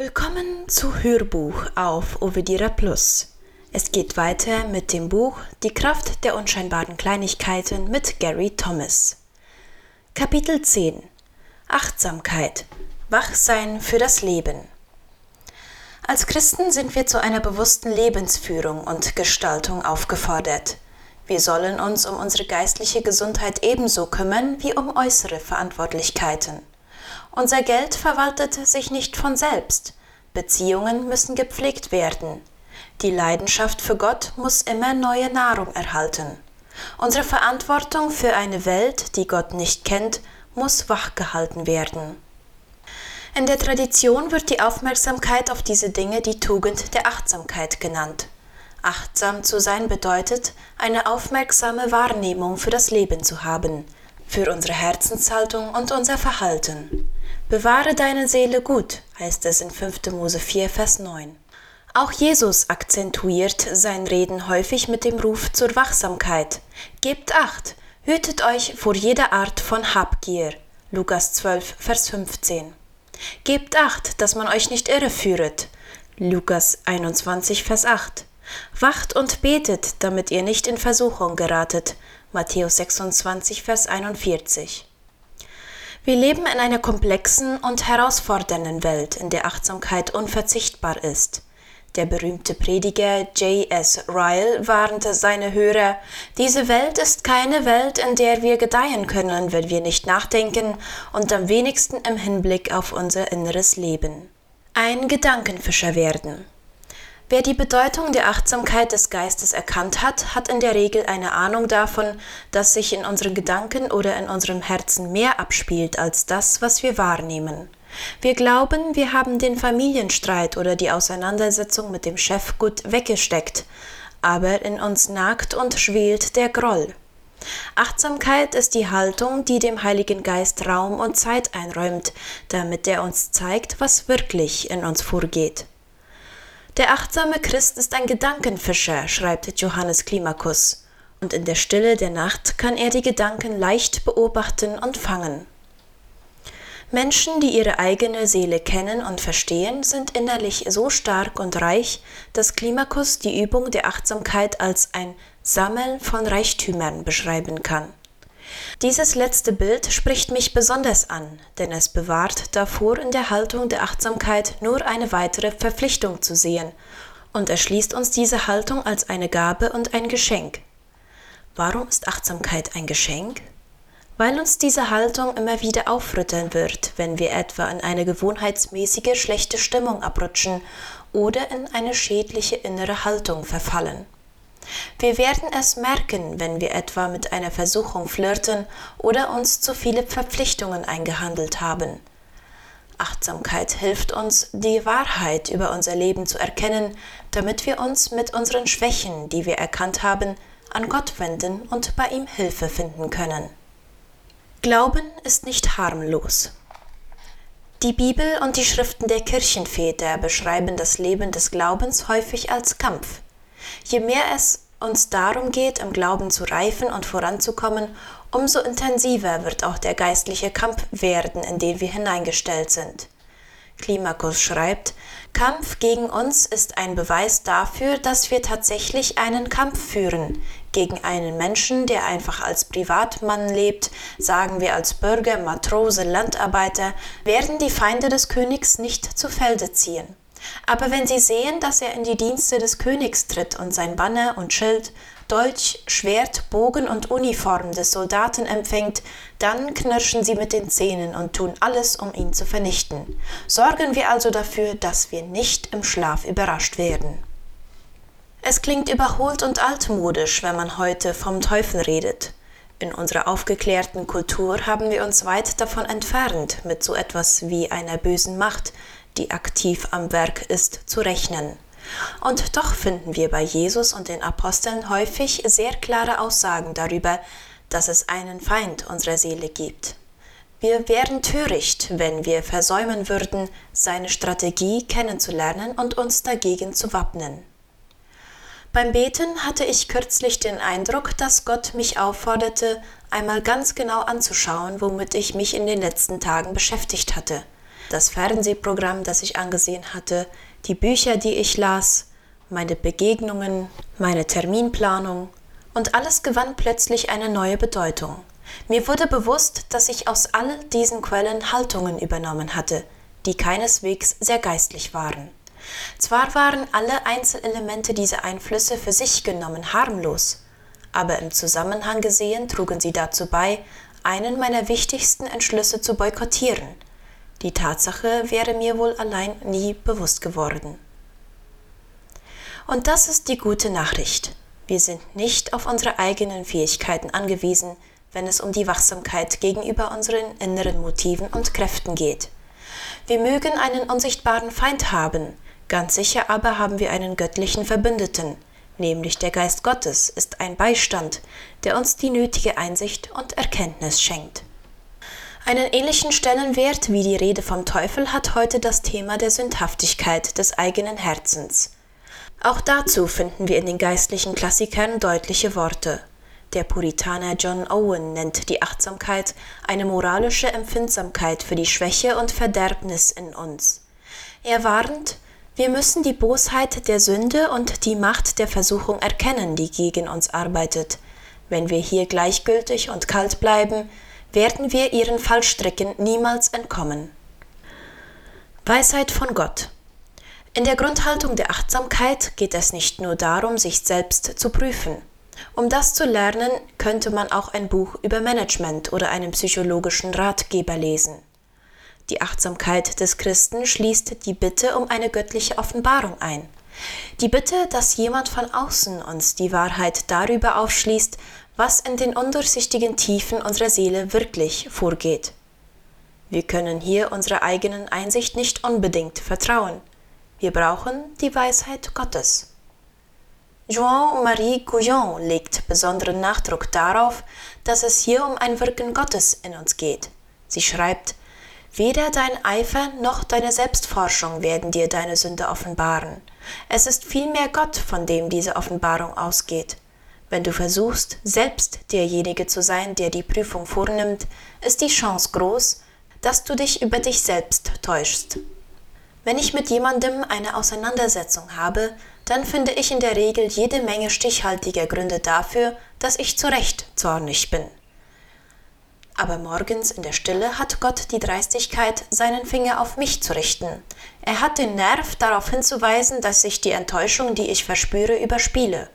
Willkommen zu Hörbuch auf Ovidira Plus. Es geht weiter mit dem Buch Die Kraft der unscheinbaren Kleinigkeiten mit Gary Thomas. Kapitel 10 Achtsamkeit Wachsein für das Leben. Als Christen sind wir zu einer bewussten Lebensführung und Gestaltung aufgefordert. Wir sollen uns um unsere geistliche Gesundheit ebenso kümmern wie um äußere Verantwortlichkeiten. Unser Geld verwaltet sich nicht von selbst. Beziehungen müssen gepflegt werden. Die Leidenschaft für Gott muss immer neue Nahrung erhalten. Unsere Verantwortung für eine Welt, die Gott nicht kennt, muss wachgehalten werden. In der Tradition wird die Aufmerksamkeit auf diese Dinge die Tugend der Achtsamkeit genannt. Achtsam zu sein bedeutet, eine aufmerksame Wahrnehmung für das Leben zu haben, für unsere Herzenshaltung und unser Verhalten. Bewahre deine Seele gut, heißt es in 5. Mose 4, Vers 9. Auch Jesus akzentuiert sein Reden häufig mit dem Ruf zur Wachsamkeit. Gebt acht, hütet euch vor jeder Art von Habgier. Lukas 12, Vers 15. Gebt acht, dass man euch nicht irreführet. Lukas 21, Vers 8. Wacht und betet, damit ihr nicht in Versuchung geratet. Matthäus 26, Vers 41. Wir leben in einer komplexen und herausfordernden Welt, in der Achtsamkeit unverzichtbar ist. Der berühmte Prediger J.S. Ryle warnte seine Hörer, diese Welt ist keine Welt, in der wir gedeihen können, wenn wir nicht nachdenken und am wenigsten im Hinblick auf unser inneres Leben. Ein Gedankenfischer werden. Wer die Bedeutung der Achtsamkeit des Geistes erkannt hat, hat in der Regel eine Ahnung davon, dass sich in unseren Gedanken oder in unserem Herzen mehr abspielt als das, was wir wahrnehmen. Wir glauben, wir haben den Familienstreit oder die Auseinandersetzung mit dem Chef gut weggesteckt, aber in uns nagt und schwelt der Groll. Achtsamkeit ist die Haltung, die dem Heiligen Geist Raum und Zeit einräumt, damit er uns zeigt, was wirklich in uns vorgeht. Der achtsame Christ ist ein Gedankenfischer, schreibt Johannes Klimakus, und in der Stille der Nacht kann er die Gedanken leicht beobachten und fangen. Menschen, die ihre eigene Seele kennen und verstehen, sind innerlich so stark und reich, dass Klimakus die Übung der Achtsamkeit als ein Sammeln von Reichtümern beschreiben kann. Dieses letzte Bild spricht mich besonders an, denn es bewahrt davor, in der Haltung der Achtsamkeit nur eine weitere Verpflichtung zu sehen und erschließt uns diese Haltung als eine Gabe und ein Geschenk. Warum ist Achtsamkeit ein Geschenk? Weil uns diese Haltung immer wieder aufrütteln wird, wenn wir etwa in eine gewohnheitsmäßige schlechte Stimmung abrutschen oder in eine schädliche innere Haltung verfallen. Wir werden es merken, wenn wir etwa mit einer Versuchung flirten oder uns zu viele Verpflichtungen eingehandelt haben. Achtsamkeit hilft uns, die Wahrheit über unser Leben zu erkennen, damit wir uns mit unseren Schwächen, die wir erkannt haben, an Gott wenden und bei ihm Hilfe finden können. Glauben ist nicht harmlos. Die Bibel und die Schriften der Kirchenväter beschreiben das Leben des Glaubens häufig als Kampf. Je mehr es uns darum geht, im Glauben zu reifen und voranzukommen, umso intensiver wird auch der geistliche Kampf werden, in den wir hineingestellt sind. Klimakus schreibt, Kampf gegen uns ist ein Beweis dafür, dass wir tatsächlich einen Kampf führen. Gegen einen Menschen, der einfach als Privatmann lebt, sagen wir als Bürger, Matrose, Landarbeiter, werden die Feinde des Königs nicht zu Felde ziehen. Aber wenn sie sehen, dass er in die Dienste des Königs tritt und sein Banner und Schild, Dolch, Schwert, Bogen und Uniform des Soldaten empfängt, dann knirschen sie mit den Zähnen und tun alles, um ihn zu vernichten. Sorgen wir also dafür, dass wir nicht im Schlaf überrascht werden. Es klingt überholt und altmodisch, wenn man heute vom Teufel redet. In unserer aufgeklärten Kultur haben wir uns weit davon entfernt, mit so etwas wie einer bösen Macht, die aktiv am Werk ist, zu rechnen. Und doch finden wir bei Jesus und den Aposteln häufig sehr klare Aussagen darüber, dass es einen Feind unserer Seele gibt. Wir wären töricht, wenn wir versäumen würden, seine Strategie kennenzulernen und uns dagegen zu wappnen. Beim Beten hatte ich kürzlich den Eindruck, dass Gott mich aufforderte, einmal ganz genau anzuschauen, womit ich mich in den letzten Tagen beschäftigt hatte – das Fernsehprogramm, das ich angesehen hatte, die Bücher, die ich las, meine Begegnungen, meine Terminplanung, und alles gewann plötzlich eine neue Bedeutung. Mir wurde bewusst, dass ich aus all diesen Quellen Haltungen übernommen hatte, die keineswegs sehr geistlich waren. Zwar waren alle Einzelelemente dieser Einflüsse für sich genommen harmlos, aber im Zusammenhang gesehen trugen sie dazu bei, einen meiner wichtigsten Entschlüsse zu boykottieren. Die Tatsache wäre mir wohl allein nie bewusst geworden. Und das ist die gute Nachricht. Wir sind nicht auf unsere eigenen Fähigkeiten angewiesen, wenn es um die Wachsamkeit gegenüber unseren inneren Motiven und Kräften geht. Wir mögen einen unsichtbaren Feind haben, ganz sicher aber haben wir einen göttlichen Verbündeten, nämlich der Geist Gottes ist ein Beistand, der uns die nötige Einsicht und Erkenntnis schenkt. Einen ähnlichen Stellenwert wie die Rede vom Teufel hat heute das Thema der Sündhaftigkeit des eigenen Herzens. Auch dazu finden wir in den geistlichen Klassikern deutliche Worte. Der Puritaner John Owen nennt die Achtsamkeit eine moralische Empfindsamkeit für die Schwäche und Verderbnis in uns. Er warnt, wir müssen die Bosheit der Sünde und die Macht der Versuchung erkennen, die gegen uns arbeitet. Wenn wir hier gleichgültig und kalt bleiben, werden wir ihren Fallstricken niemals entkommen. Weisheit von Gott in der Grundhaltung der Achtsamkeit geht es nicht nur darum, sich selbst zu prüfen. Um das zu lernen, könnte man auch ein Buch über Management oder einen psychologischen Ratgeber lesen. Die Achtsamkeit des Christen schließt die Bitte um eine göttliche Offenbarung ein. Die Bitte, dass jemand von außen uns die Wahrheit darüber aufschließt, was in den undurchsichtigen Tiefen unserer Seele wirklich vorgeht. Wir können hier unserer eigenen Einsicht nicht unbedingt vertrauen. Wir brauchen die Weisheit Gottes. Joan-Marie Gouillon legt besonderen Nachdruck darauf, dass es hier um ein Wirken Gottes in uns geht. Sie schreibt, Weder dein Eifer noch deine Selbstforschung werden dir deine Sünde offenbaren. Es ist vielmehr Gott, von dem diese Offenbarung ausgeht. Wenn du versuchst, selbst derjenige zu sein, der die Prüfung vornimmt, ist die Chance groß, dass du dich über dich selbst täuschst. Wenn ich mit jemandem eine Auseinandersetzung habe, dann finde ich in der Regel jede Menge stichhaltiger Gründe dafür, dass ich zu Recht zornig bin. Aber morgens in der Stille hat Gott die Dreistigkeit, seinen Finger auf mich zu richten. Er hat den Nerv, darauf hinzuweisen, dass ich die Enttäuschung, die ich verspüre, überspiele.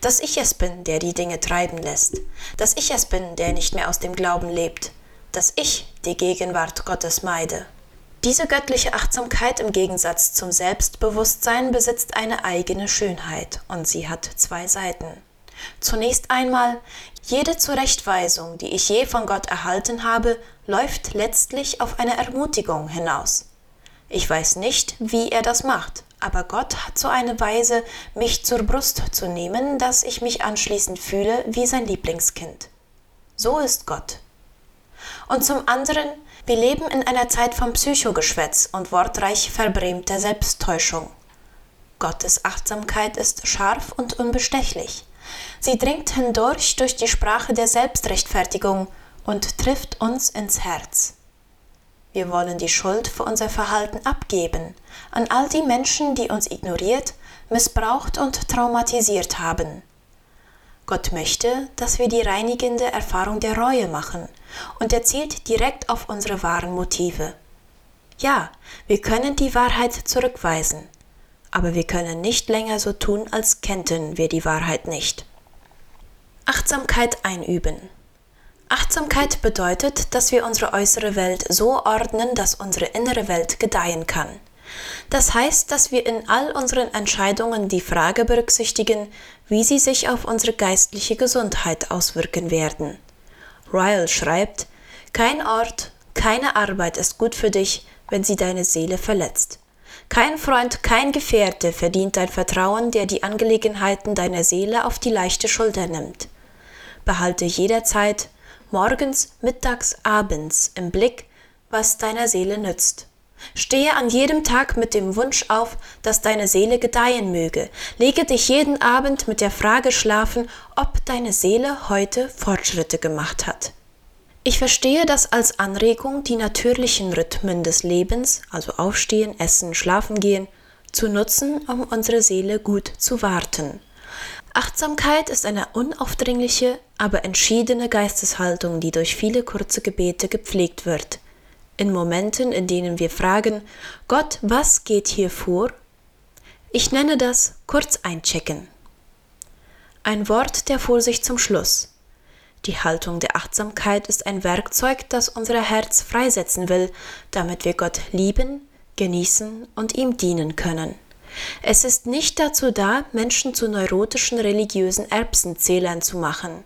Dass ich es bin, der die Dinge treiben lässt. Dass ich es bin, der nicht mehr aus dem Glauben lebt. Dass ich die Gegenwart Gottes meide. Diese göttliche Achtsamkeit im Gegensatz zum Selbstbewusstsein besitzt eine eigene Schönheit und sie hat zwei Seiten. Zunächst einmal, jede Zurechtweisung, die ich je von Gott erhalten habe, läuft letztlich auf eine Ermutigung hinaus. Ich weiß nicht, wie er das macht, aber Gott hat so eine Weise, mich zur Brust zu nehmen, dass ich mich anschließend fühle wie sein Lieblingskind. So ist Gott. Und zum anderen, wir leben in einer Zeit von Psychogeschwätz und wortreich verbrämter Selbsttäuschung. Gottes Achtsamkeit ist scharf und unbestechlich. Sie dringt hindurch durch die Sprache der Selbstrechtfertigung und trifft uns ins Herz. Wir wollen die Schuld für unser Verhalten abgeben an all die Menschen, die uns ignoriert, missbraucht und traumatisiert haben. Gott möchte, dass wir die reinigende Erfahrung der Reue machen und er zielt direkt auf unsere wahren Motive. Ja, wir können die Wahrheit zurückweisen, aber wir können nicht länger so tun, als kennten wir die Wahrheit nicht. Achtsamkeit einüben. Achtsamkeit bedeutet, dass wir unsere äußere Welt so ordnen, dass unsere innere Welt gedeihen kann. Das heißt, dass wir in all unseren Entscheidungen die Frage berücksichtigen, wie sie sich auf unsere geistliche Gesundheit auswirken werden. Ryle schreibt, kein Ort, keine Arbeit ist gut für dich, wenn sie deine Seele verletzt. Kein Freund, kein Gefährte verdient dein Vertrauen, der die Angelegenheiten deiner Seele auf die leichte Schulter nimmt. Behalte jederzeit, morgens, mittags, abends im Blick, was deiner Seele nützt. Stehe an jedem Tag mit dem Wunsch auf, dass deine Seele gedeihen möge. Lege dich jeden Abend mit der Frage schlafen, ob deine Seele heute Fortschritte gemacht hat. Ich verstehe das als Anregung, die natürlichen Rhythmen des Lebens, also Aufstehen, Essen, Schlafen gehen, zu nutzen, um unsere Seele gut zu warten. Achtsamkeit ist eine unaufdringliche, aber entschiedene Geisteshaltung, die durch viele kurze Gebete gepflegt wird. In Momenten, in denen wir fragen, Gott, was geht hier vor? Ich nenne das kurz einchecken. Ein Wort der Vorsicht zum Schluss. Die Haltung der Achtsamkeit ist ein Werkzeug, das unser Herz freisetzen will, damit wir Gott lieben, genießen und ihm dienen können. Es ist nicht dazu da, Menschen zu neurotischen religiösen Erbsenzählern zu machen.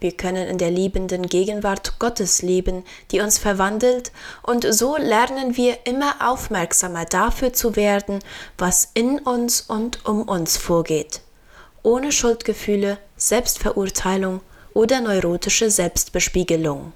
Wir können in der liebenden Gegenwart Gottes leben, die uns verwandelt, und so lernen wir immer aufmerksamer dafür zu werden, was in uns und um uns vorgeht, ohne Schuldgefühle, Selbstverurteilung oder neurotische Selbstbespiegelung